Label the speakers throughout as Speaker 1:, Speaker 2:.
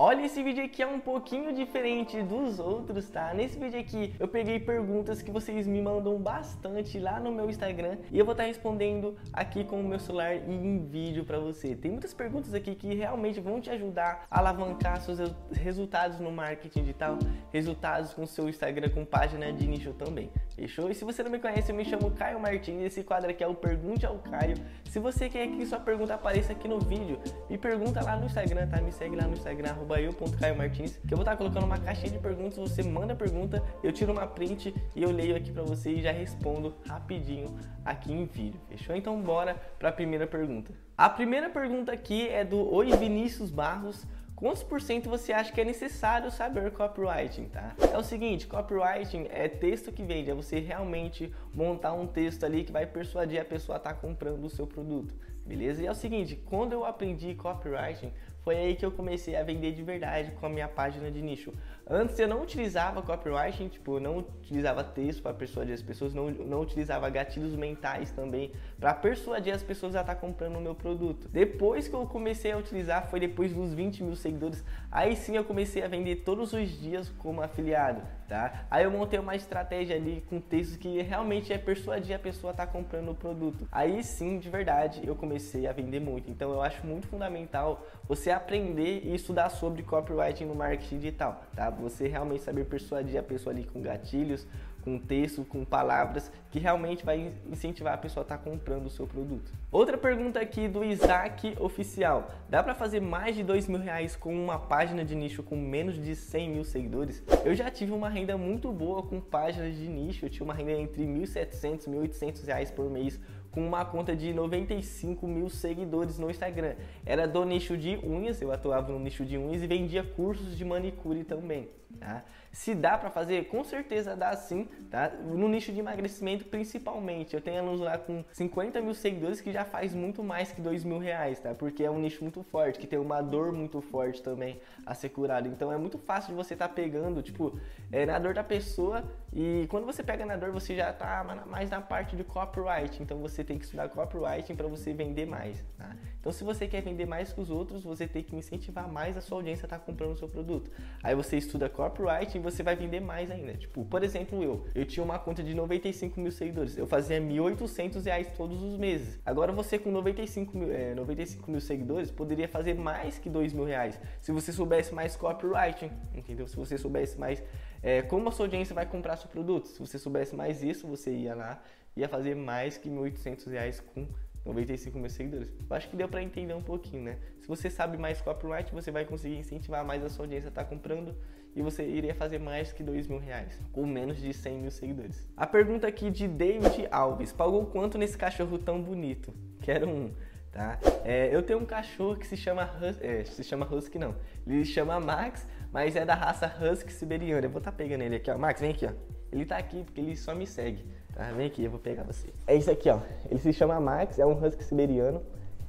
Speaker 1: Olha, esse vídeo aqui é um pouquinho diferente dos outros, tá? Nesse vídeo aqui eu peguei perguntas que vocês me mandam bastante lá no meu Instagram e eu vou estar respondendo aqui com o meu celular e em vídeo para você. Tem muitas perguntas aqui que realmente vão te ajudar a alavancar seus resultados no marketing digital, resultados com seu Instagram com página de nicho também. Fechou? E se você não me conhece, eu me chamo Caio Martins. Esse quadro aqui é o Pergunte ao Caio. Se você quer que sua pergunta apareça aqui no vídeo, me pergunta lá no Instagram, tá? Me segue lá no Instagram eu.caiomartins, que eu vou estar colocando uma caixinha de perguntas, você manda a pergunta, eu tiro uma print e eu leio aqui para você e já respondo rapidinho aqui em vídeo. Fechou? Então bora para a primeira pergunta. A primeira pergunta aqui é do Oi Vinícius Barros. Quantos por cento você acha que é necessário saber copywriting, tá? É o seguinte, copywriting é texto que vende, é você realmente montar um texto ali que vai persuadir a pessoa a estar tá comprando o seu produto, beleza? E é o seguinte, quando eu aprendi copywriting, foi aí que eu comecei a vender de verdade com a minha página de nicho. Antes eu não utilizava copywriting, tipo, não utilizava texto para persuadir as pessoas, não, não utilizava gatilhos mentais também para persuadir as pessoas a estar tá comprando o meu produto. Depois que eu comecei a utilizar, foi depois dos 20 mil seguidores, aí sim eu comecei a vender todos os dias como afiliado, tá? Aí eu montei uma estratégia ali com textos que realmente é persuadir a pessoa a estar tá comprando o produto. Aí sim, de verdade, eu comecei a vender muito. Então eu acho muito fundamental você aprender e estudar sobre copywriting no marketing digital, tá? Você realmente saber persuadir a pessoa ali com gatilhos, com texto, com palavras que realmente vai incentivar a pessoa a estar tá comprando o seu produto. Outra pergunta aqui do Isaac Oficial: dá para fazer mais de dois mil reais com uma página de nicho com menos de 100 mil seguidores? Eu já tive uma renda muito boa com páginas de nicho, eu tinha uma renda entre 1.700 e 1.800 reais por mês com uma conta de 95 mil seguidores no Instagram. Era do nicho de unhas, eu atuava no nicho de unhas e vendia cursos de manicure também. Tá? Se dá para fazer, com certeza dá sim, tá? No nicho de emagrecimento principalmente. Eu tenho alunos lá com 50 mil seguidores que já faz muito mais que 2 mil reais, tá? Porque é um nicho muito forte, que tem uma dor muito forte também a ser curada. Então é muito fácil de você estar tá pegando, tipo, é, na dor da pessoa e quando você pega na dor você já tá mais na parte de copyright. Então você tem que estudar copywriting para você vender mais, tá? Então se você quer vender mais que os outros, você tem que incentivar mais a sua audiência a estar tá comprando o seu produto. Aí você estuda copyright e você vai vender mais ainda. Tipo, por exemplo, eu. Eu tinha uma conta de 95 mil seguidores. Eu fazia 1.800 reais todos os meses. Agora você com 95 mil, é, 95 mil seguidores poderia fazer mais que 2 mil reais. Se você soubesse mais copywriting, entendeu? Se você soubesse mais é, como a sua audiência vai comprar seu produto. Se você soubesse mais isso, você ia lá ia fazer mais que 1.800 reais com 95 mil seguidores. Eu acho que deu para entender um pouquinho, né? Se você sabe mais copyright, você vai conseguir incentivar mais a sua audiência a estar tá comprando e você iria fazer mais que 2 mil reais, com menos de 100 mil seguidores. A pergunta aqui de David Alves: pagou quanto nesse cachorro tão bonito? Quero um. Tá? É, eu tenho um cachorro que se chama Husky, é, se chama Husky não, ele se chama Max, mas é da raça Husky siberiana. Eu vou estar tá pegando ele aqui, ó. Max, vem aqui, ó. Ele tá aqui porque ele só me segue. Tá? Vem aqui, eu vou pegar você. É isso aqui, ó. Ele se chama Max, é um husky siberiano.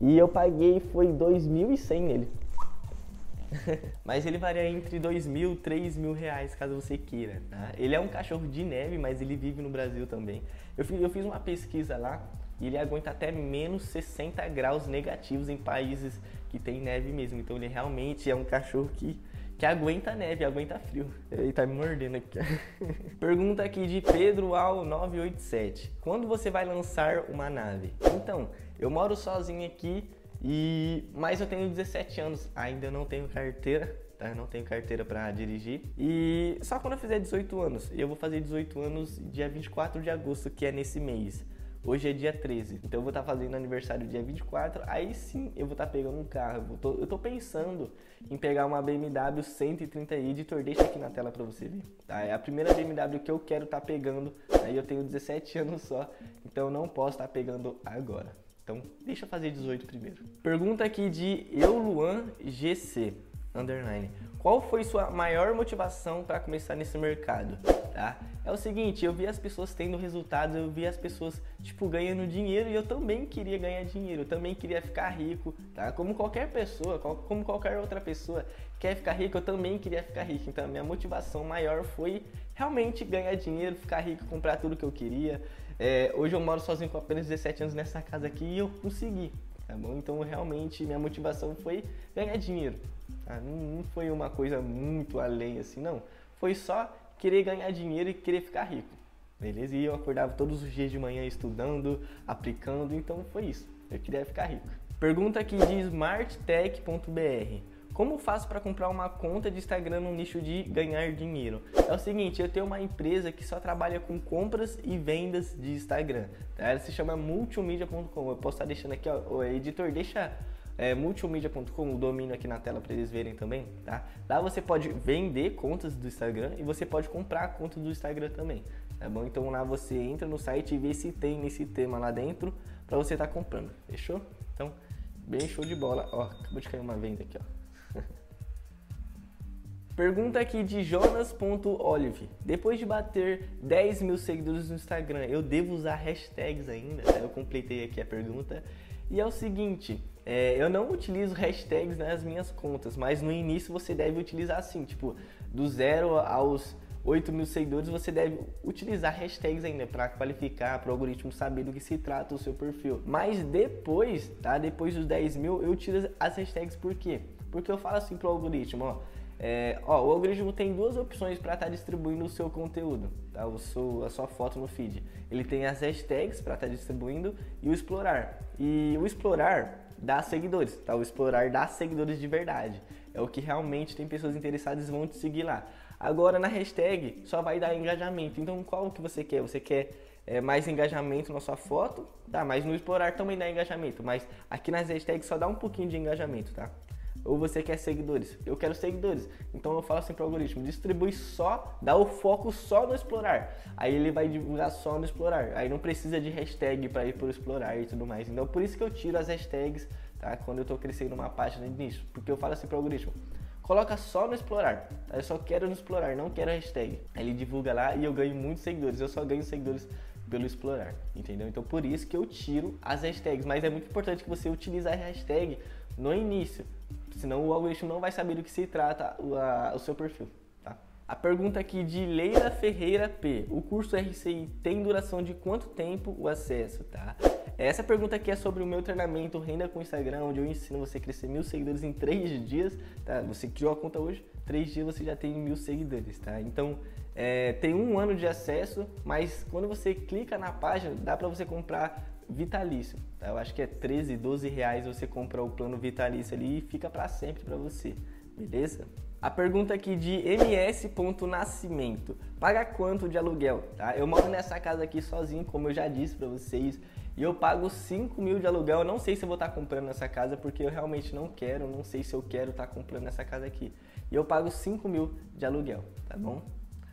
Speaker 1: E eu paguei, foi 2.100 nele. mas ele varia entre 2 mil, 3 mil reais, caso você queira. Tá? Ele é um cachorro de neve, mas ele vive no Brasil também. Eu fiz, eu fiz uma pesquisa lá e ele aguenta até menos 60 graus negativos em países que tem neve mesmo. Então ele realmente é um cachorro que que aguenta neve, aguenta frio. Ele tá me mordendo aqui. Pergunta aqui de Pedro ao 987. Quando você vai lançar uma nave? Então, eu moro sozinho aqui e mas eu tenho 17 anos, ainda não tenho carteira, tá? Não tenho carteira para dirigir. E só quando eu fizer 18 anos. Eu vou fazer 18 anos dia 24 de agosto, que é nesse mês. Hoje é dia 13, então eu vou estar tá fazendo aniversário dia 24, aí sim eu vou estar tá pegando um carro. Eu tô, eu tô, pensando em pegar uma BMW 130 Editor, deixa aqui na tela para você ver. Tá? É a primeira BMW que eu quero estar tá pegando, aí eu tenho 17 anos só, então eu não posso estar tá pegando agora. Então deixa eu fazer 18 primeiro. Pergunta aqui de Euluan GC, underline. Qual foi sua maior motivação para começar nesse mercado? Tá? É o seguinte, eu vi as pessoas tendo resultados, eu vi as pessoas tipo ganhando dinheiro e eu também queria ganhar dinheiro, eu também queria ficar rico, tá? Como qualquer pessoa, como qualquer outra pessoa quer ficar rico, eu também queria ficar rico. Então a minha motivação maior foi realmente ganhar dinheiro, ficar rico, comprar tudo que eu queria. É, hoje eu moro sozinho com apenas 17 anos nessa casa aqui e eu consegui. Tá bom? Então realmente minha motivação foi ganhar dinheiro. Tá? Não, não foi uma coisa muito além assim, não. Foi só querer ganhar dinheiro e querer ficar rico. Beleza? E eu acordava todos os dias de manhã estudando, aplicando, então foi isso. Eu queria ficar rico. Pergunta aqui de smarttech.br. Como faço para comprar uma conta de Instagram no nicho de ganhar dinheiro? É o seguinte, eu tenho uma empresa que só trabalha com compras e vendas de Instagram. Tá? Ela se chama multimedia.com. Eu posso estar deixando aqui, ó, o editor, deixa é, multimedia.com, o domínio aqui na tela para eles verem também, tá? Lá você pode vender contas do Instagram e você pode comprar contas do Instagram também, tá bom? Então lá você entra no site e vê se tem nesse tema lá dentro para você estar tá comprando, fechou? Então, bem show de bola. Ó, acabou de cair uma venda aqui, ó. Pergunta aqui de Jonas.olive. Depois de bater 10 mil seguidores no Instagram, eu devo usar hashtags ainda? Eu completei aqui a pergunta. E é o seguinte, é, eu não utilizo hashtags nas minhas contas, mas no início você deve utilizar assim, tipo, do zero aos 8 mil seguidores, você deve utilizar hashtags ainda para qualificar, para o algoritmo saber do que se trata o seu perfil. Mas depois, tá? Depois dos 10 mil, eu utilizo as hashtags por quê? Porque eu falo assim pro algoritmo, ó, é, ó, o algoritmo tem duas opções para estar tá distribuindo o seu conteúdo, tá? o seu, a sua foto no feed. Ele tem as hashtags para estar tá distribuindo e o explorar. E o explorar dá seguidores, tá? O explorar dá seguidores de verdade. É o que realmente tem pessoas interessadas e vão te seguir lá. Agora na hashtag só vai dar engajamento. Então qual que você quer? Você quer é, mais engajamento na sua foto? Tá, mas no explorar também dá engajamento. Mas aqui nas hashtags só dá um pouquinho de engajamento, tá? Ou você quer seguidores? Eu quero seguidores. Então eu falo assim para o algoritmo: distribui só, dá o foco só no explorar. Aí ele vai divulgar só no explorar. Aí não precisa de hashtag para ir o explorar e tudo mais. Então por isso que eu tiro as hashtags tá? quando eu estou crescendo uma página nisso. Porque eu falo assim para o algoritmo: coloca só no explorar. Tá? Eu só quero no explorar, não quero hashtag. Aí ele divulga lá e eu ganho muitos seguidores. Eu só ganho seguidores pelo explorar, entendeu? Então por isso que eu tiro as hashtags. Mas é muito importante que você utilize a hashtag no início senão o algoritmo não vai saber do que se trata o, a, o seu perfil. Tá? A pergunta aqui de Leila Ferreira P. O curso RCI tem duração de quanto tempo o acesso? Tá? Essa pergunta aqui é sobre o meu treinamento Renda com Instagram, onde eu ensino você a crescer mil seguidores em três dias. Tá? Você criou a conta hoje, três dias você já tem mil seguidores. Tá? Então é, tem um ano de acesso, mas quando você clica na página, dá para você comprar vitalício. Tá? Eu acho que é 13, 12 reais você compra o plano vitalício ali e fica para sempre para você, beleza? A pergunta aqui de ms.nascimento. Paga quanto de aluguel? Tá? Eu moro nessa casa aqui sozinho, como eu já disse para vocês, e eu pago 5 mil de aluguel. Eu não sei se eu vou estar tá comprando essa casa, porque eu realmente não quero, não sei se eu quero estar tá comprando essa casa aqui. E eu pago 5 mil de aluguel, tá bom?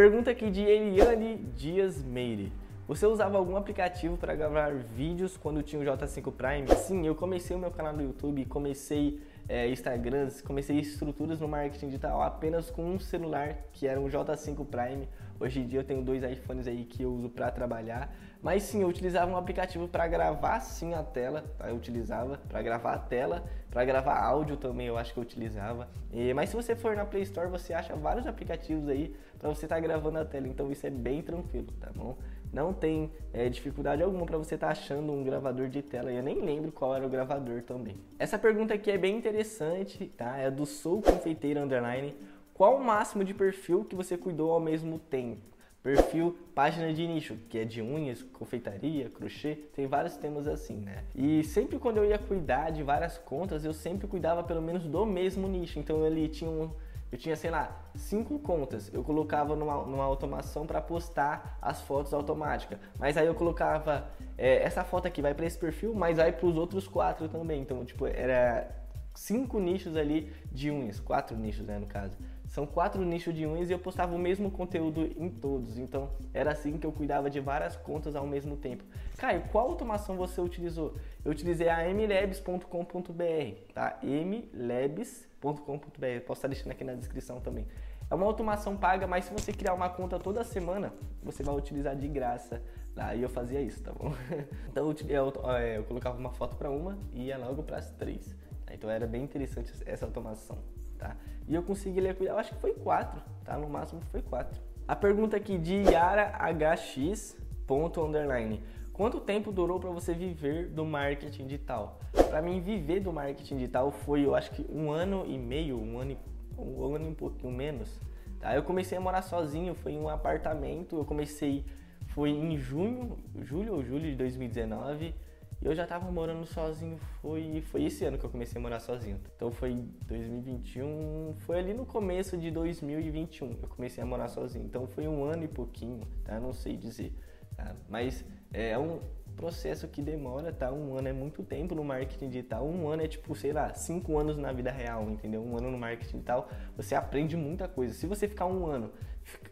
Speaker 1: Pergunta aqui de Eliane Dias Meire. Você usava algum aplicativo para gravar vídeos quando tinha o J5 Prime? Sim, eu comecei o meu canal no YouTube, comecei é, Instagrams, comecei estruturas no marketing digital apenas com um celular que era um J5 Prime. Hoje em dia eu tenho dois iPhones aí que eu uso para trabalhar. Mas sim, eu utilizava um aplicativo para gravar sim a tela, tá? Eu utilizava para gravar a tela, para gravar áudio também eu acho que eu utilizava. E, mas se você for na Play Store, você acha vários aplicativos aí para você estar tá gravando a tela. Então isso é bem tranquilo, tá bom? Não tem é, dificuldade alguma para você estar tá achando um gravador de tela. Eu nem lembro qual era o gravador também. Essa pergunta aqui é bem interessante, tá? É do Sou Confeiteiro Underline. Qual o máximo de perfil que você cuidou ao mesmo tempo? Perfil, página de nicho, que é de unhas, confeitaria, crochê, tem vários temas assim, né? E sempre quando eu ia cuidar de várias contas, eu sempre cuidava pelo menos do mesmo nicho. Então ele tinha um eu tinha, sei lá, cinco contas. Eu colocava numa, numa automação para postar as fotos automáticas. Mas aí eu colocava é, essa foto aqui vai para esse perfil, mas vai para os outros quatro também. Então, tipo, era cinco nichos ali de unhas, quatro nichos, né, no caso. São quatro nichos de unhas e eu postava o mesmo conteúdo em todos. Então, era assim que eu cuidava de várias contas ao mesmo tempo. Caio, qual automação você utilizou? Eu utilizei a mlabs.com.br, tá? mlabs.com.br .com.br. Posso estar deixando aqui na descrição também. É uma automação paga, mas se você criar uma conta toda semana, você vai utilizar de graça. Lá, e eu fazia isso, tá bom? então eu, eu, é, eu colocava uma foto para uma e ia logo para as três. Então era bem interessante essa automação, tá? E eu consegui ler, eu acho que foi quatro, tá? No máximo foi quatro. A pergunta aqui de Yara HX. Ponto underline. Quanto tempo durou para você viver do marketing digital? Para mim, viver do marketing digital foi, eu acho que um ano e meio, um ano, um ano e um pouquinho menos. Tá? Eu comecei a morar sozinho, foi em um apartamento. Eu comecei, foi em junho, julho ou julho de 2019. E eu já tava morando sozinho, foi, foi esse ano que eu comecei a morar sozinho. Então foi 2021, foi ali no começo de 2021 eu comecei a morar sozinho. Então foi um ano e pouquinho, tá? Não sei dizer, tá? Mas é um processo que demora, tá? Um ano é muito tempo no marketing digital. Um ano é tipo, sei lá, cinco anos na vida real, entendeu? Um ano no marketing digital, você aprende muita coisa. Se você ficar um ano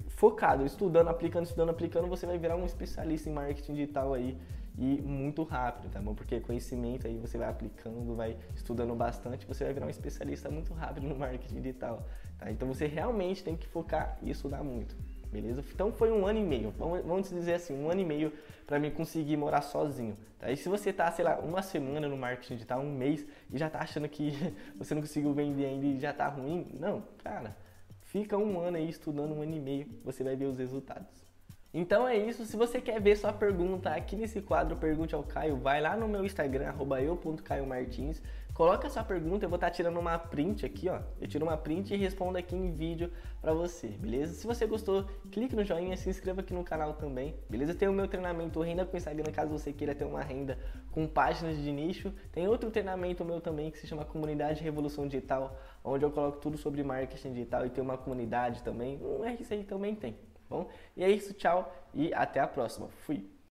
Speaker 1: focado, estudando, aplicando, estudando, aplicando, você vai virar um especialista em marketing digital aí e muito rápido, tá bom? Porque conhecimento aí você vai aplicando, vai estudando bastante, você vai virar um especialista muito rápido no marketing digital, tá? Então você realmente tem que focar e estudar muito, beleza? Então foi um ano e meio, vamos dizer assim, um ano e meio para mim conseguir morar sozinho, tá? E se você tá, sei lá, uma semana no marketing digital, um mês, e já tá achando que você não conseguiu vender ainda e já tá ruim, não, cara, fica um ano aí estudando, um ano e meio, você vai ver os resultados. Então é isso. Se você quer ver sua pergunta aqui nesse quadro Pergunte ao Caio, vai lá no meu Instagram, eu.caiomartins. Coloca sua pergunta, eu vou estar tá tirando uma print aqui, ó. Eu tiro uma print e respondo aqui em vídeo pra você, beleza? Se você gostou, clique no joinha, se inscreva aqui no canal também, beleza? Tem o meu treinamento Renda com Instagram, caso você queira ter uma renda com páginas de nicho. Tem outro treinamento meu também que se chama Comunidade Revolução Digital, onde eu coloco tudo sobre marketing digital e tem uma comunidade também. Um RC também tem. Bom, e é isso, tchau e até a próxima. Fui!